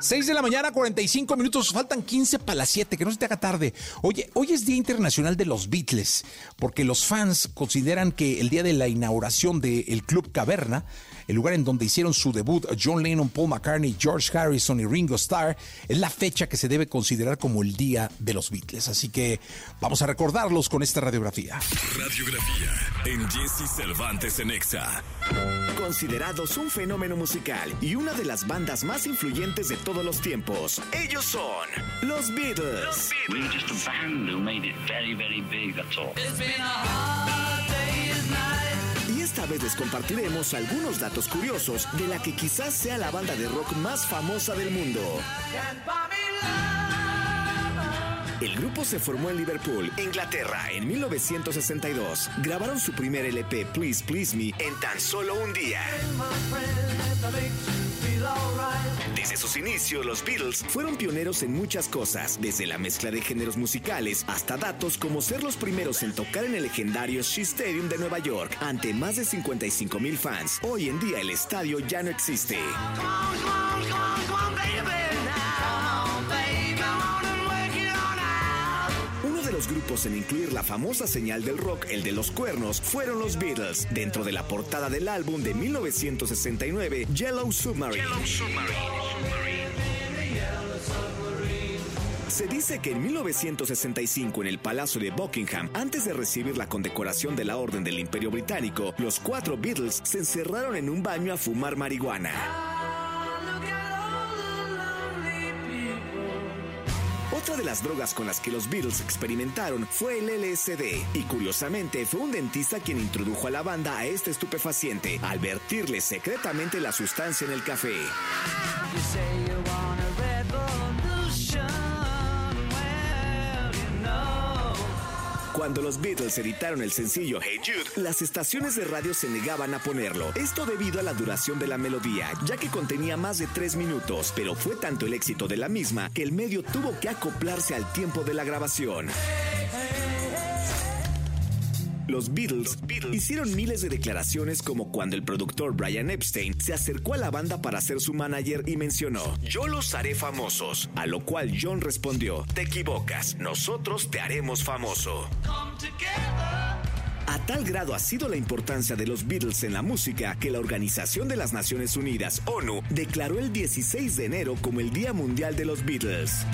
6 de la mañana, 45 minutos, faltan 15 para las 7, que no se te haga tarde. Oye, hoy es Día Internacional de los Beatles, porque los fans consideran que el día de la inauguración del Club Caverna, el lugar en donde hicieron su debut John Lennon, Paul McCartney, George Harrison y Ringo Starr, es la fecha que se debe considerar como el Día de los Beatles. Así que vamos a recordarlos con esta radiografía. Radiografía en Jesse Cervantes en Exa. Considerados un fenómeno musical y una de las bandas más influyentes de todos los tiempos, ellos son los Beatles. We were just a band who made it very, very big, that's all. Y esta vez les compartiremos algunos datos curiosos de la que quizás sea la banda de rock más famosa del mundo. El grupo se formó en Liverpool, Inglaterra, en 1962. Grabaron su primer LP, Please Please Me, en tan solo un día. Desde sus inicios, los Beatles fueron pioneros en muchas cosas, desde la mezcla de géneros musicales hasta datos como ser los primeros en tocar en el legendario Shea Stadium de Nueva York ante más de 55 mil fans. Hoy en día el estadio ya no existe. Grupos en incluir la famosa señal del rock, el de los cuernos, fueron los Beatles, dentro de la portada del álbum de 1969, Yellow Submarine. Se dice que en 1965 en el Palacio de Buckingham, antes de recibir la condecoración de la Orden del Imperio Británico, los cuatro Beatles se encerraron en un baño a fumar marihuana. Otra de las drogas con las que los Beatles experimentaron fue el LSD, y curiosamente fue un dentista quien introdujo a la banda a este estupefaciente al vertirle secretamente la sustancia en el café. Cuando los Beatles editaron el sencillo Hey Jude, las estaciones de radio se negaban a ponerlo. Esto debido a la duración de la melodía, ya que contenía más de tres minutos, pero fue tanto el éxito de la misma que el medio tuvo que acoplarse al tiempo de la grabación. Los Beatles, hicieron miles de declaraciones como cuando el productor Brian Epstein se acercó a la banda para ser su manager y mencionó, yo los haré famosos, a lo cual John respondió, te equivocas, nosotros te haremos famoso. A tal grado ha sido la importancia de los Beatles en la música que la Organización de las Naciones Unidas, ONU, declaró el 16 de enero como el Día Mundial de los Beatles.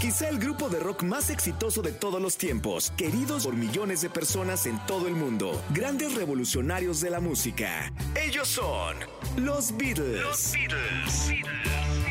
Quizá el grupo de rock más exitoso de todos los tiempos, queridos por millones de personas en todo el mundo, grandes revolucionarios de la música. Ellos son los Beatles. Beatles.